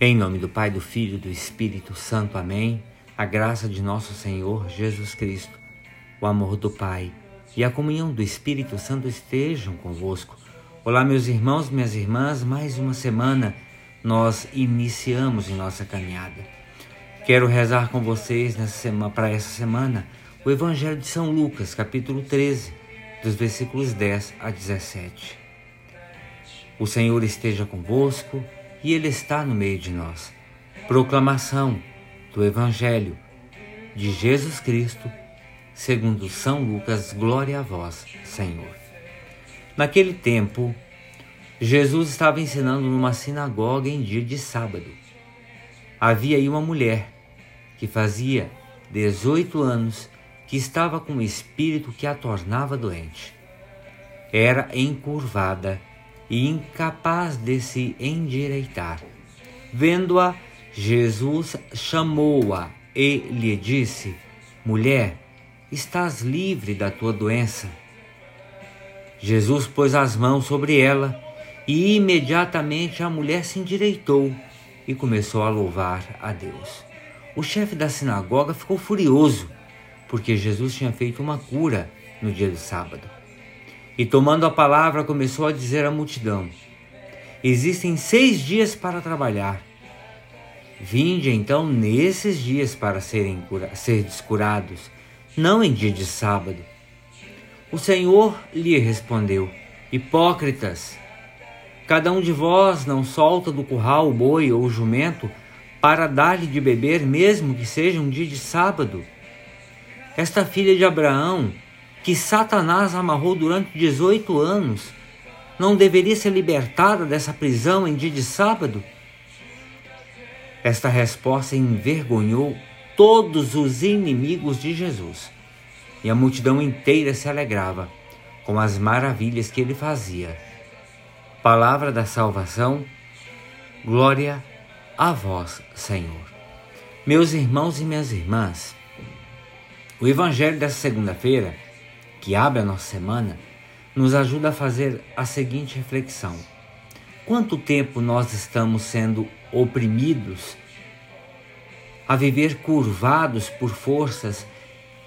Em nome do Pai, do Filho e do Espírito Santo. Amém. A graça de nosso Senhor Jesus Cristo, o amor do Pai e a comunhão do Espírito Santo estejam convosco. Olá, meus irmãos, minhas irmãs, mais uma semana nós iniciamos em nossa caminhada. Quero rezar com vocês nessa semana, para essa semana o Evangelho de São Lucas, capítulo 13, dos versículos 10 a 17. O Senhor esteja convosco e Ele está no meio de nós. Proclamação do Evangelho de Jesus Cristo, segundo São Lucas. Glória a vós, Senhor. Naquele tempo, Jesus estava ensinando numa sinagoga em dia de sábado. Havia aí uma mulher que fazia 18 anos que estava com um espírito que a tornava doente. Era encurvada e incapaz de se endireitar. Vendo-a, Jesus chamou-a e lhe disse: Mulher, estás livre da tua doença. Jesus pôs as mãos sobre ela e imediatamente a mulher se endireitou e começou a louvar a Deus. O chefe da sinagoga ficou furioso porque Jesus tinha feito uma cura no dia do sábado. E tomando a palavra, começou a dizer à multidão: Existem seis dias para trabalhar. Vinde então nesses dias para serem cura ser curados, não em dia de sábado. O Senhor lhe respondeu: Hipócritas, cada um de vós não solta do curral o boi ou o jumento para dar-lhe de beber, mesmo que seja um dia de sábado. Esta filha de Abraão, que Satanás amarrou durante 18 anos, não deveria ser libertada dessa prisão em dia de sábado? Esta resposta envergonhou todos os inimigos de Jesus, e a multidão inteira se alegrava com as maravilhas que ele fazia. Palavra da salvação, glória a vós, Senhor. Meus irmãos e minhas irmãs, o Evangelho dessa segunda-feira, que abre a nossa semana, nos ajuda a fazer a seguinte reflexão: quanto tempo nós estamos sendo oprimidos, a viver curvados por forças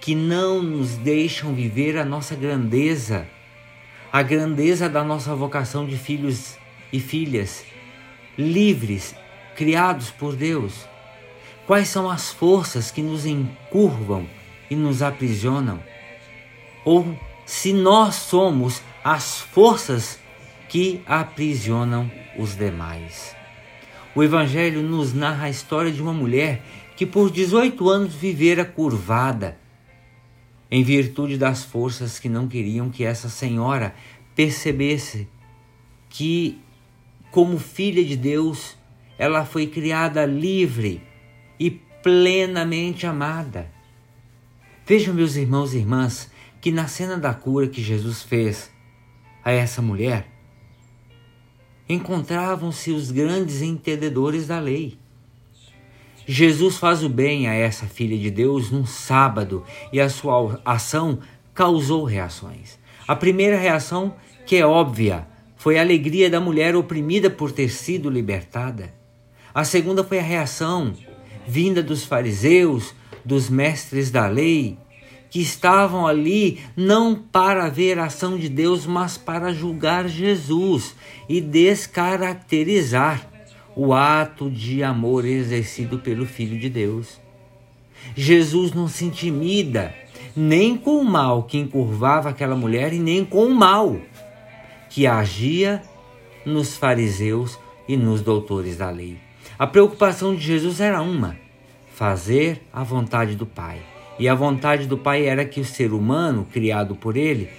que não nos deixam viver a nossa grandeza, a grandeza da nossa vocação de filhos e filhas, livres, criados por Deus? Quais são as forças que nos encurvam? E nos aprisionam? Ou se nós somos as forças que aprisionam os demais? O Evangelho nos narra a história de uma mulher que por 18 anos vivera curvada, em virtude das forças que não queriam que essa senhora percebesse que, como filha de Deus, ela foi criada livre e plenamente amada. Vejam, meus irmãos e irmãs, que na cena da cura que Jesus fez a essa mulher, encontravam-se os grandes entendedores da lei. Jesus faz o bem a essa filha de Deus num sábado e a sua ação causou reações. A primeira reação, que é óbvia, foi a alegria da mulher oprimida por ter sido libertada. A segunda foi a reação vinda dos fariseus, dos mestres da lei, que estavam ali não para ver a ação de Deus, mas para julgar Jesus e descaracterizar o ato de amor exercido pelo Filho de Deus. Jesus não se intimida nem com o mal que encurvava aquela mulher e nem com o mal que agia nos fariseus e nos doutores da lei. A preocupação de Jesus era uma: fazer a vontade do Pai. E a vontade do Pai era que o ser humano, criado por ele,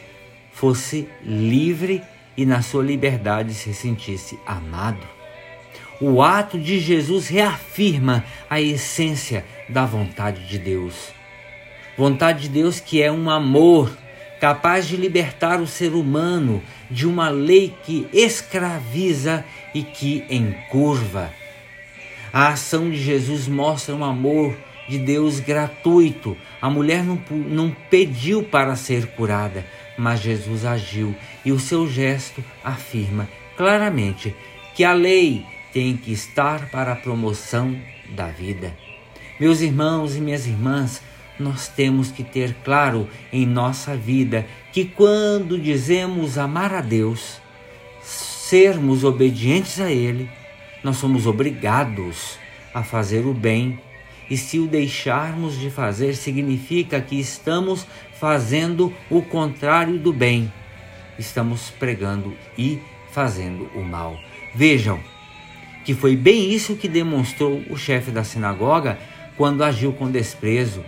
fosse livre e na sua liberdade se sentisse amado. O ato de Jesus reafirma a essência da vontade de Deus. Vontade de Deus que é um amor capaz de libertar o ser humano de uma lei que escraviza e que encurva. A ação de Jesus mostra um amor de Deus gratuito. A mulher não, não pediu para ser curada, mas Jesus agiu e o seu gesto afirma claramente que a lei tem que estar para a promoção da vida. Meus irmãos e minhas irmãs, nós temos que ter claro em nossa vida que quando dizemos amar a Deus, sermos obedientes a Ele, nós somos obrigados a fazer o bem. E se o deixarmos de fazer, significa que estamos fazendo o contrário do bem. Estamos pregando e fazendo o mal. Vejam que foi bem isso que demonstrou o chefe da sinagoga quando agiu com desprezo.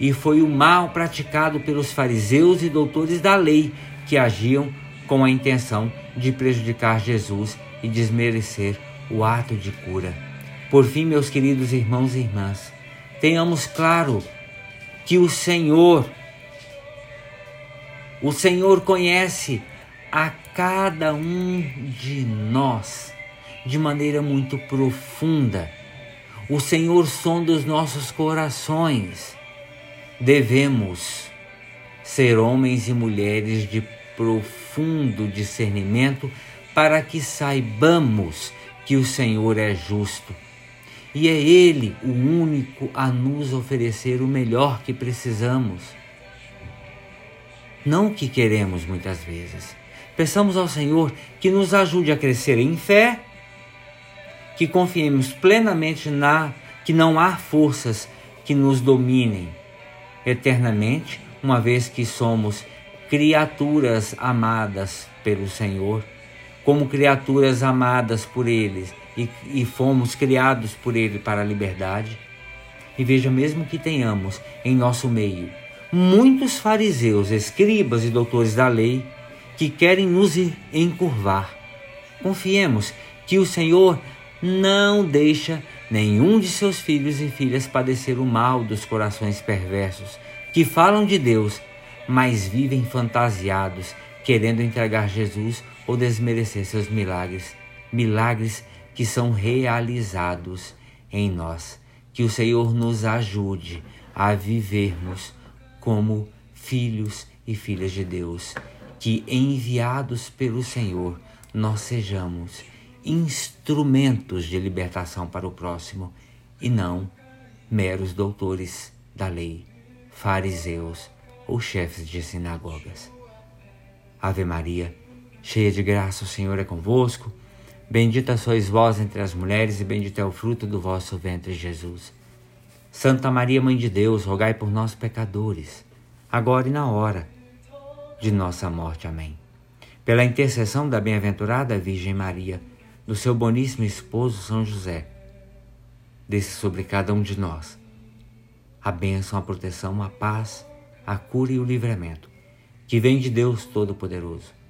E foi o mal praticado pelos fariseus e doutores da lei que agiam com a intenção de prejudicar Jesus e desmerecer o ato de cura. Por fim, meus queridos irmãos e irmãs, tenhamos claro que o Senhor, o Senhor conhece a cada um de nós de maneira muito profunda. O Senhor sonda os nossos corações. Devemos ser homens e mulheres de profundo discernimento para que saibamos que o Senhor é justo e é Ele o único a nos oferecer o melhor que precisamos. Não o que queremos muitas vezes. Peçamos ao Senhor que nos ajude a crescer em fé, que confiemos plenamente na que não há forças que nos dominem eternamente, uma vez que somos criaturas amadas pelo Senhor como criaturas amadas por Ele e, e fomos criados por Ele para a liberdade. E veja, mesmo que tenhamos em nosso meio muitos fariseus, escribas e doutores da lei que querem nos encurvar, confiemos que o Senhor não deixa nenhum de seus filhos e filhas padecer o mal dos corações perversos, que falam de Deus, mas vivem fantasiados, querendo entregar Jesus ou desmerecer seus milagres, milagres que são realizados em nós. Que o Senhor nos ajude a vivermos como filhos e filhas de Deus, que enviados pelo Senhor nós sejamos instrumentos de libertação para o próximo e não meros doutores da lei, fariseus ou chefes de sinagogas. Ave Maria, cheia de graça, o Senhor é convosco. Bendita sois vós entre as mulheres, e bendito é o fruto do vosso ventre, Jesus. Santa Maria, Mãe de Deus, rogai por nós, pecadores, agora e na hora de nossa morte. Amém. Pela intercessão da bem-aventurada Virgem Maria, do seu boníssimo esposo São José, desça sobre cada um de nós a bênção, a proteção, a paz, a cura e o livramento, que vem de Deus Todo-Poderoso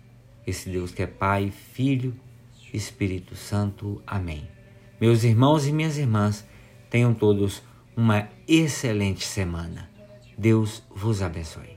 esse Deus que é Pai, Filho, Espírito Santo. Amém. Meus irmãos e minhas irmãs, tenham todos uma excelente semana. Deus vos abençoe.